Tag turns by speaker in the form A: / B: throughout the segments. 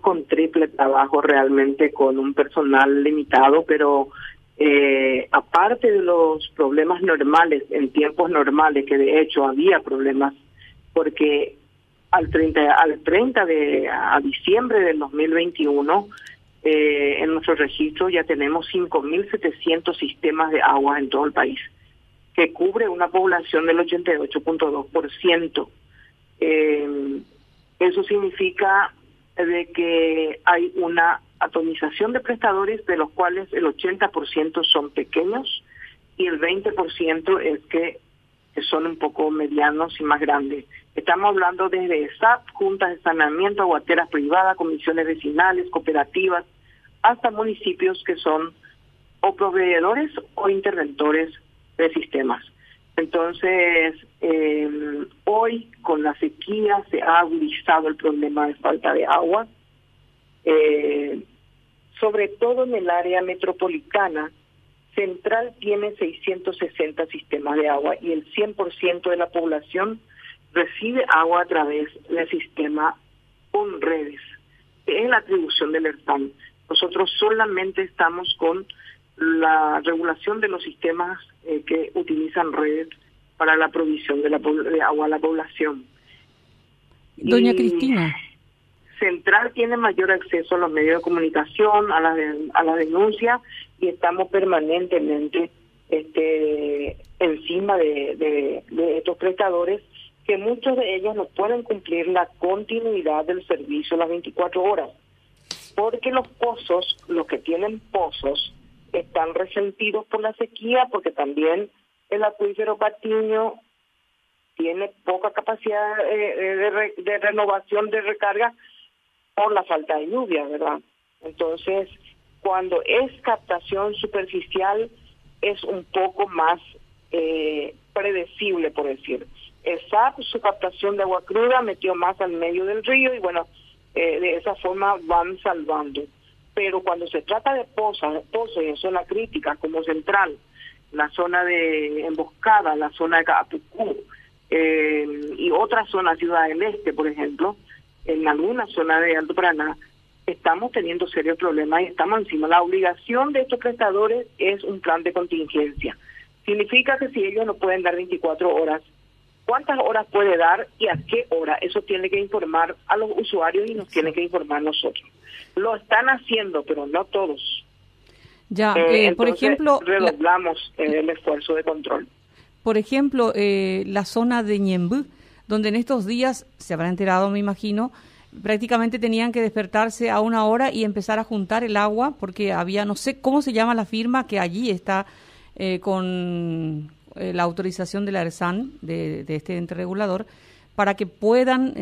A: con triple trabajo realmente, con un personal limitado, pero eh, aparte de los problemas normales, en tiempos normales, que de hecho había problemas, porque al 30, al 30 de diciembre del 2021, eh, en nuestro registro ya tenemos 5.700 sistemas de agua en todo el país, que cubre una población del 88.2%. Eh, eso significa de que hay una atomización de prestadores, de los cuales el 80% son pequeños y el 20% es que son un poco medianos y más grandes. Estamos hablando desde SAP, juntas de saneamiento, aguateras privadas, comisiones vecinales, cooperativas, hasta municipios que son o proveedores o interventores de sistemas. Entonces, eh, hoy con la sequía se ha agudizado el problema de falta de agua, eh, sobre todo en el área metropolitana. Central tiene 660 sistemas de agua y el 100% de la población recibe agua a través del sistema con redes. Es la atribución del ERTAN. Nosotros solamente estamos con la regulación de los sistemas eh, que utilizan redes para la provisión de, la, de agua a la población.
B: Doña Cristina.
A: Central tiene mayor acceso a los medios de comunicación, a la, a la denuncia y estamos permanentemente este, encima de, de estos prestadores que muchos de ellos no pueden cumplir la continuidad del servicio las 24 horas, porque los pozos, los que tienen pozos, están resentidos por la sequía, porque también el acuífero Patiño tiene poca capacidad eh, de, renovación de recarga por la falta de lluvia, ¿verdad? Entonces, cuando es captación superficial, es un poco más eh, predecible, por decir. El SAP, su captación de agua cruda, metió más al medio del río y bueno, eh, de esa forma van salvando. Pero cuando se trata de pozos, pozos en zona crítica como central, la zona de Emboscada, la zona de Capucú eh, y otras zonas, Ciudad del Este, por ejemplo, en alguna zona de Alto Paraná, estamos teniendo serios problemas y estamos encima. La obligación de estos prestadores es un plan de contingencia. Significa que si ellos no pueden dar 24 horas, ¿cuántas horas puede dar y a qué hora? Eso tiene que informar a los usuarios y nos tiene que informar nosotros. Lo están haciendo, pero no todos.
B: Ya, eh, eh por ejemplo...
A: Redoblamos eh, el esfuerzo de control.
B: Por ejemplo, eh, la zona de Ñembú, donde en estos días, se habrá enterado, me imagino, prácticamente tenían que despertarse a una hora y empezar a juntar el agua, porque había, no sé cómo se llama la firma que allí está con la autorización de la ERSAN, de, este ente regulador, para que puedan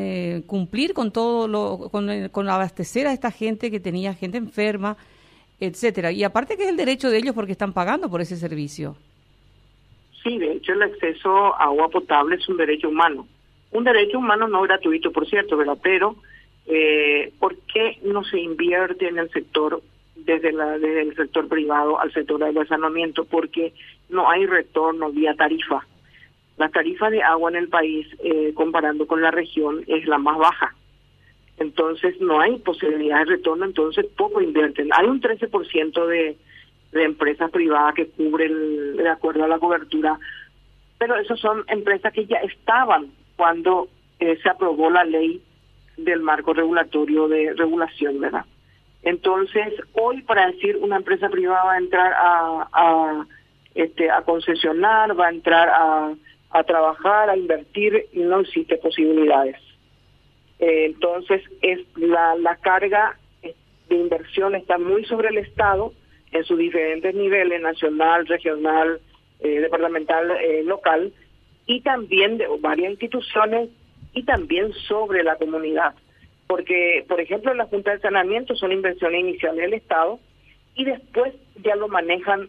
B: cumplir con todo lo, con, con abastecer a esta gente que tenía gente enferma, etcétera. Y aparte que es el derecho de ellos porque están pagando por ese servicio.
A: Sí, de hecho el acceso a agua potable es un derecho humano. Un derecho humano no gratuito, por cierto, ¿verdad? Pero, eh, ¿por qué no se invierte en el sector, desde, la, desde el sector privado al sector del saneamiento? Porque no hay retorno vía tarifa. La tarifa de agua en el país, eh, comparando con la región, es la más baja entonces no hay posibilidad de retorno, entonces poco invierten. Hay un 13% de, de empresas privadas que cubren de acuerdo a la cobertura, pero esas son empresas que ya estaban cuando eh, se aprobó la ley del marco regulatorio de regulación, ¿verdad? Entonces, hoy para decir una empresa privada va a entrar a, a este a concesionar, va a entrar a, a trabajar, a invertir, no existe posibilidades. Eh, entonces, es la, la carga de inversión está muy sobre el Estado en sus diferentes niveles, nacional, regional, eh, departamental, eh, local, y también de varias instituciones y también sobre la comunidad. Porque, por ejemplo, la Junta de Saneamiento son inversiones iniciales del Estado y después ya lo manejan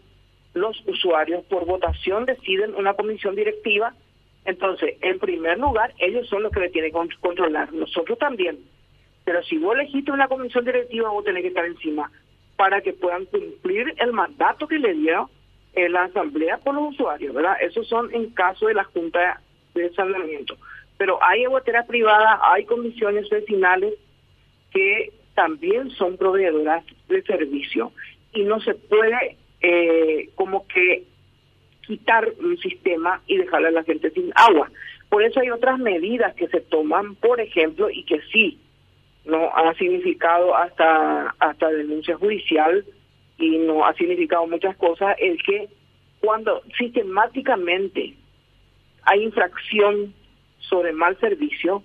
A: los usuarios por votación, deciden una comisión directiva entonces, en primer lugar, ellos son los que le tienen que controlar, nosotros también. Pero si vos elegiste una comisión directiva, vos tenés que estar encima para que puedan cumplir el mandato que le dio la asamblea por los usuarios, ¿verdad? Esos son en caso de la Junta de Saneamiento. Pero hay aguateras privadas, hay comisiones vecinales que también son proveedoras de servicio y no se puede eh, como que quitar un sistema y dejarle a la gente sin agua. Por eso hay otras medidas que se toman, por ejemplo, y que sí no ha significado hasta hasta denuncia judicial y no ha significado muchas cosas el que cuando sistemáticamente hay infracción sobre mal servicio,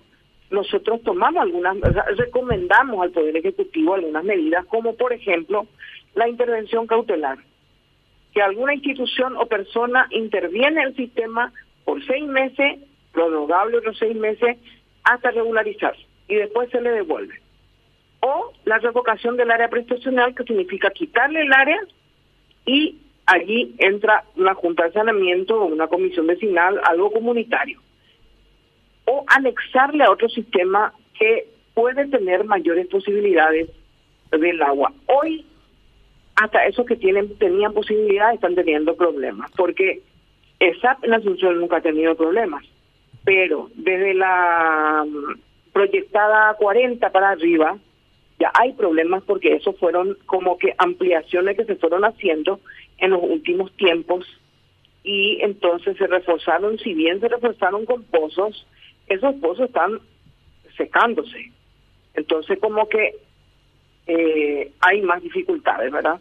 A: nosotros tomamos algunas, recomendamos al Poder Ejecutivo algunas medidas, como por ejemplo la intervención cautelar, que alguna institución o persona interviene en el sistema por seis meses, prorrogable otros seis meses, hasta regularizar y después se le devuelve. O la revocación del área prestacional, que significa quitarle el área y allí entra una junta de saneamiento o una comisión vecinal, algo comunitario. O anexarle a otro sistema que puede tener mayores posibilidades del agua. Hoy, hasta esos que tienen tenían posibilidades están teniendo problemas, porque esa en Asunción nunca ha tenido problemas, pero desde la mm, proyectada 40 para arriba, ya hay problemas porque eso fueron como que ampliaciones que se fueron haciendo en los últimos tiempos y entonces se reforzaron, si bien se reforzaron con pozos, esos pozos están secándose. Entonces como que eh, hay más dificultades, ¿verdad?